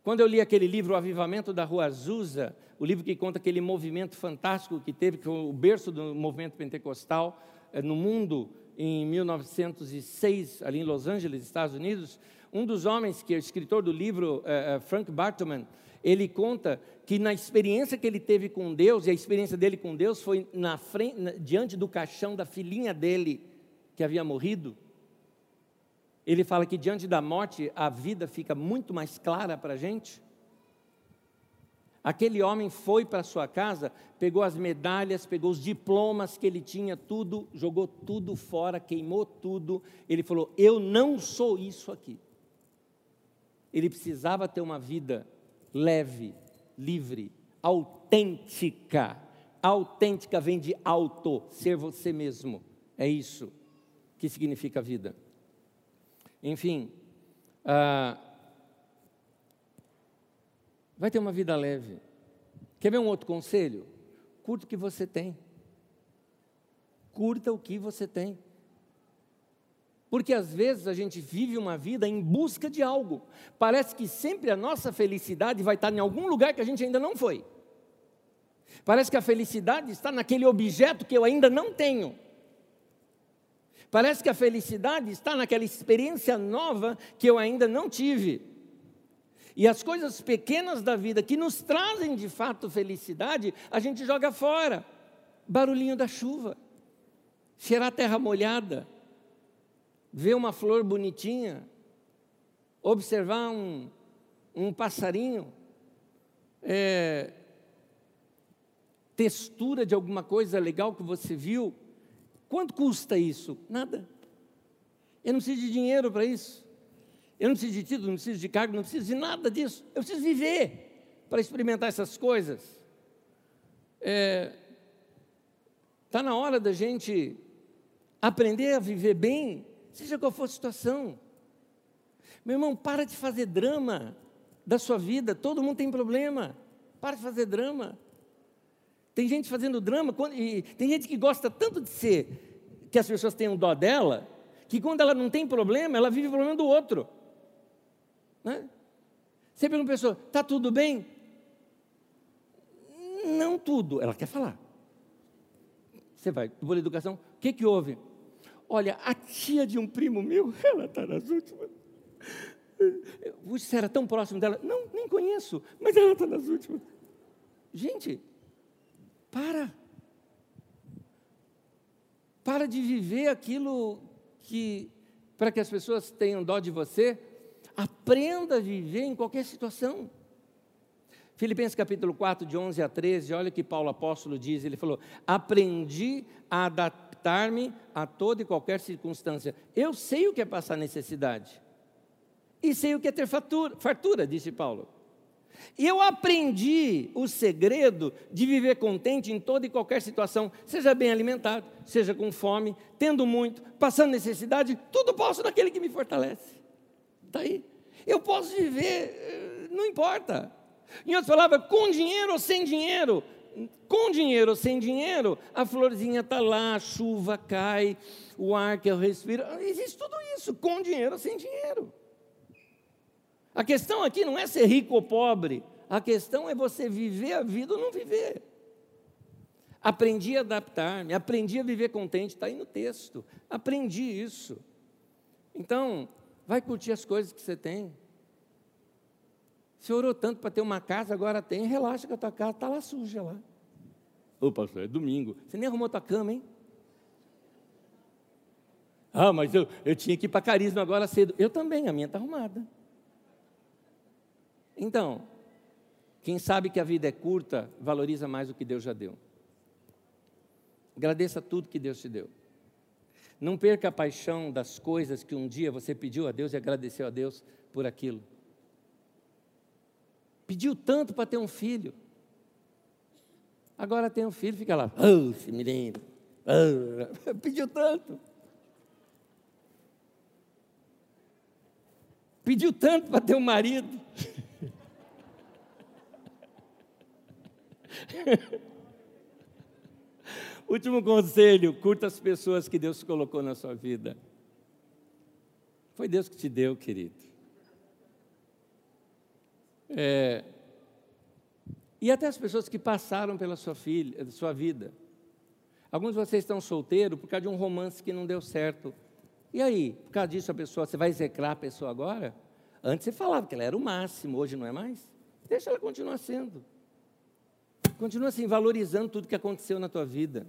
[SPEAKER 1] Quando eu li aquele livro, O Avivamento da Rua Azusa, o livro que conta aquele movimento fantástico que teve, que foi o berço do movimento pentecostal eh, no mundo em 1906, ali em Los Angeles, Estados Unidos, um dos homens, que é o escritor do livro, uh, Frank Bartman, ele conta que na experiência que ele teve com Deus, e a experiência dele com Deus foi na frente, na, diante do caixão da filhinha dele, que havia morrido. Ele fala que diante da morte a vida fica muito mais clara para a gente. Aquele homem foi para sua casa, pegou as medalhas, pegou os diplomas que ele tinha, tudo, jogou tudo fora, queimou tudo. Ele falou: Eu não sou isso aqui. Ele precisava ter uma vida leve, livre, autêntica. Autêntica vem de auto, ser você mesmo. É isso que significa vida. Enfim, ah, vai ter uma vida leve. Quer ver um outro conselho? Curta o que você tem. Curta o que você tem. Porque às vezes a gente vive uma vida em busca de algo. Parece que sempre a nossa felicidade vai estar em algum lugar que a gente ainda não foi. Parece que a felicidade está naquele objeto que eu ainda não tenho. Parece que a felicidade está naquela experiência nova que eu ainda não tive. E as coisas pequenas da vida que nos trazem de fato felicidade, a gente joga fora. Barulhinho da chuva, cheirar terra molhada ver uma flor bonitinha, observar um, um passarinho, é, textura de alguma coisa legal que você viu. Quanto custa isso? Nada. Eu não preciso de dinheiro para isso. Eu não preciso de título, não preciso de cargo, não preciso de nada disso. Eu preciso viver para experimentar essas coisas. Está é, tá na hora da gente aprender a viver bem, seja qual for a situação. Meu irmão, para de fazer drama da sua vida. Todo mundo tem problema. Para de fazer drama. Tem gente fazendo drama, e tem gente que gosta tanto de ser, que as pessoas tenham dó dela, que quando ela não tem problema, ela vive o problema do outro. Né? Você pergunta a pessoa, está tudo bem? Não tudo, ela quer falar. Você vai, boa educação, o que, que houve? Olha, a tia de um primo meu, ela está nas últimas. Você era tão próximo dela? Não, nem conheço, mas ela está nas últimas. Gente, para. Para de viver aquilo que, para que as pessoas tenham dó de você, aprenda a viver em qualquer situação. Filipenses capítulo 4, de 11 a 13, olha o que Paulo apóstolo diz, ele falou, aprendi a adaptar-me a toda e qualquer circunstância. Eu sei o que é passar necessidade, e sei o que é ter fartura, fartura disse Paulo. E eu aprendi o segredo de viver contente em toda e qualquer situação, seja bem alimentado, seja com fome, tendo muito, passando necessidade, tudo posso naquele que me fortalece. Está aí. Eu posso viver, eh, não importa. Em outras palavras, com dinheiro ou sem dinheiro, com dinheiro ou sem dinheiro, a florzinha está lá, a chuva cai, o ar que eu respiro, existe tudo isso, com dinheiro ou sem dinheiro. A questão aqui não é ser rico ou pobre, a questão é você viver a vida ou não viver. Aprendi a adaptar-me, aprendi a viver contente, está aí no texto. Aprendi isso. Então, vai curtir as coisas que você tem. Você orou tanto para ter uma casa, agora tem, relaxa que a tua casa está lá suja lá. Ô pastor, é domingo. Você nem arrumou tua cama, hein? Ah, mas eu, eu tinha que ir para carisma agora cedo. Eu também, a minha está arrumada. Então, quem sabe que a vida é curta, valoriza mais o que Deus já deu. Agradeça tudo que Deus te deu. Não perca a paixão das coisas que um dia você pediu a Deus e agradeceu a Deus por aquilo. Pediu tanto para ter um filho. Agora tem um filho, fica lá, oh, esse menino, pediu tanto. Pediu tanto para ter um marido. Último conselho: curta as pessoas que Deus colocou na sua vida. Foi Deus que te deu, querido. É, e até as pessoas que passaram pela sua, filha, sua vida. Alguns de vocês estão solteiros por causa de um romance que não deu certo. E aí, por causa disso, a pessoa, você vai execrar a pessoa agora? Antes você falava que ela era o máximo, hoje não é mais? Deixa ela continuar sendo. Continua assim, valorizando tudo que aconteceu na tua vida.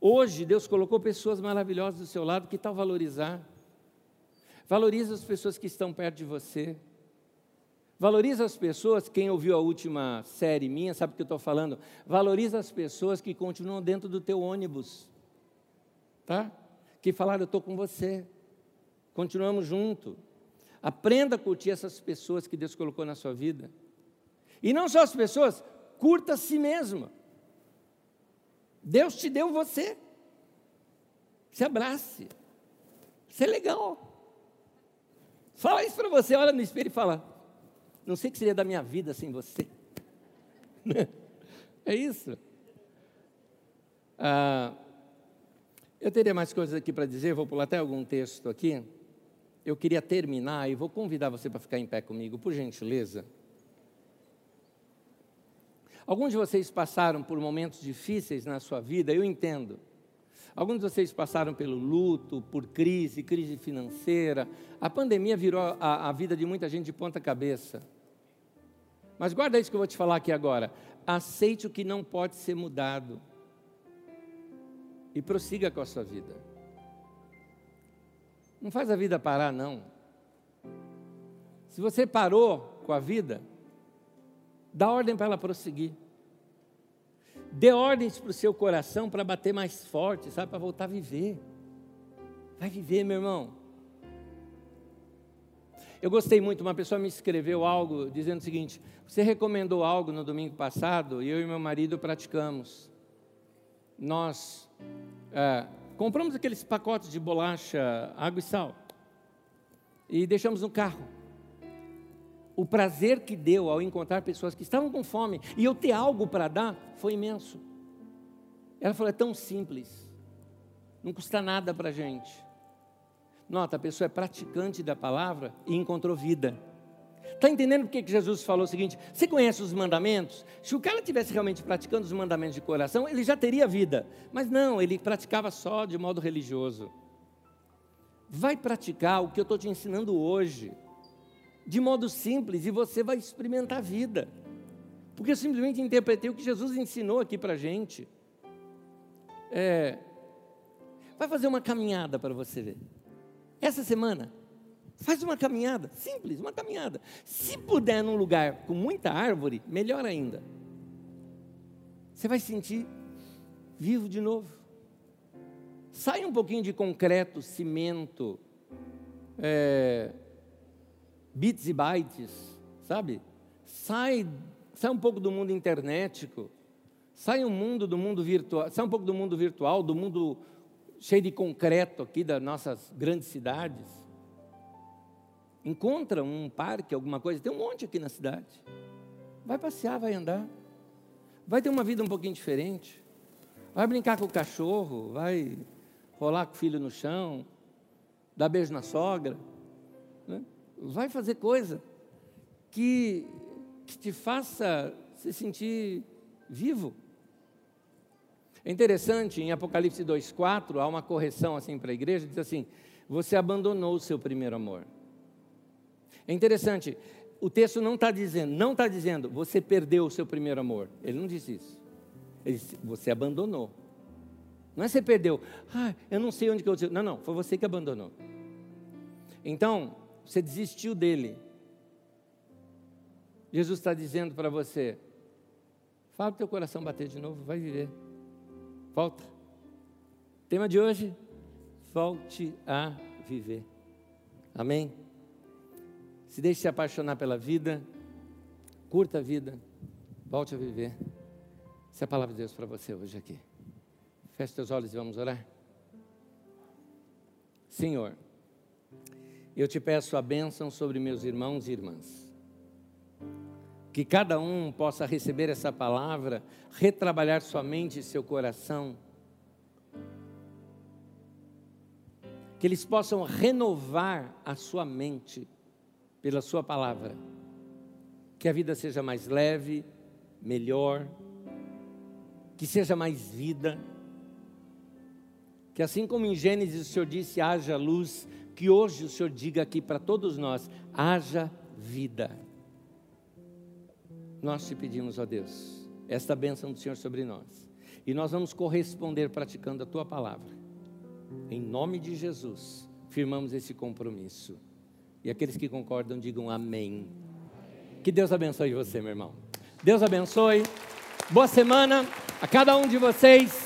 [SPEAKER 1] Hoje, Deus colocou pessoas maravilhosas do seu lado, que tal valorizar? Valoriza as pessoas que estão perto de você. Valoriza as pessoas, quem ouviu a última série minha, sabe o que eu estou falando? Valoriza as pessoas que continuam dentro do teu ônibus. Tá? Que falaram, eu estou com você. Continuamos junto. Aprenda a curtir essas pessoas que Deus colocou na sua vida. E não só as pessoas, curta a si mesmo. Deus te deu você. Se abrace. Isso é legal. Fala isso para você, olha no espelho e fala: Não sei o que seria da minha vida sem você. é isso. Ah, eu teria mais coisas aqui para dizer, vou pular até algum texto aqui. Eu queria terminar e vou convidar você para ficar em pé comigo, por gentileza. Alguns de vocês passaram por momentos difíceis na sua vida, eu entendo. Alguns de vocês passaram pelo luto, por crise, crise financeira. A pandemia virou a, a vida de muita gente de ponta cabeça. Mas guarda isso que eu vou te falar aqui agora. Aceite o que não pode ser mudado. E prossiga com a sua vida. Não faz a vida parar, não. Se você parou com a vida, Dá ordem para ela prosseguir. Dê ordens para o seu coração para bater mais forte, sabe? Para voltar a viver. Vai viver, meu irmão. Eu gostei muito, uma pessoa me escreveu algo dizendo o seguinte: você recomendou algo no domingo passado e eu e meu marido praticamos. Nós é, compramos aqueles pacotes de bolacha, água e sal e deixamos no carro. O prazer que deu ao encontrar pessoas que estavam com fome e eu ter algo para dar foi imenso. Ela falou: é tão simples, não custa nada para a gente. Nota, a pessoa é praticante da palavra e encontrou vida. Está entendendo por que Jesus falou o seguinte? Você conhece os mandamentos? Se o cara tivesse realmente praticando os mandamentos de coração, ele já teria vida. Mas não, ele praticava só de modo religioso. Vai praticar o que eu estou te ensinando hoje, de modo simples, e você vai experimentar a vida. Porque eu simplesmente interpretei o que Jesus ensinou aqui para a gente. É, vai fazer uma caminhada para você ver. Essa semana, faz uma caminhada, simples, uma caminhada. Se puder num lugar com muita árvore, melhor ainda. Você vai sentir vivo de novo. Sai um pouquinho de concreto, cimento, é, bits e bytes, sabe? Sai, sai um pouco do mundo internetico, sai um mundo do mundo virtual, sai um pouco do mundo virtual, do mundo cheio de concreto aqui das nossas grandes cidades. Encontra um parque, alguma coisa, tem um monte aqui na cidade. Vai passear, vai andar. Vai ter uma vida um pouquinho diferente. Vai brincar com o cachorro, vai rolar com o filho no chão, dar beijo na sogra. Né? Vai fazer coisa que, que te faça se sentir vivo. É interessante, em Apocalipse 2,4, há uma correção assim para a igreja, diz assim, você abandonou o seu primeiro amor. É interessante, o texto não está dizendo, não está dizendo, você perdeu o seu primeiro amor. Ele não diz isso. Ele disse, você abandonou. Não é você perdeu, ah, eu não sei onde que eu Não, não, foi você que abandonou. Então, você desistiu dele. Jesus está dizendo para você, fala para o teu coração bater de novo, vai viver. Volta. Tema de hoje: volte a viver. Amém? Se deixe se apaixonar pela vida, curta a vida, volte a viver. Essa é a palavra de Deus para você hoje aqui. Feche seus olhos e vamos orar. Senhor, eu te peço a bênção sobre meus irmãos e irmãs. Que cada um possa receber essa palavra, retrabalhar sua mente e seu coração, que eles possam renovar a sua mente pela sua palavra, que a vida seja mais leve, melhor, que seja mais vida, que assim como em Gênesis o Senhor disse haja luz, que hoje o Senhor diga aqui para todos nós: haja vida. Nós te pedimos, ó Deus, esta bênção do Senhor sobre nós. E nós vamos corresponder praticando a tua palavra. Em nome de Jesus, firmamos esse compromisso. E aqueles que concordam, digam amém. Que Deus abençoe você, meu irmão. Deus abençoe. Boa semana a cada um de vocês.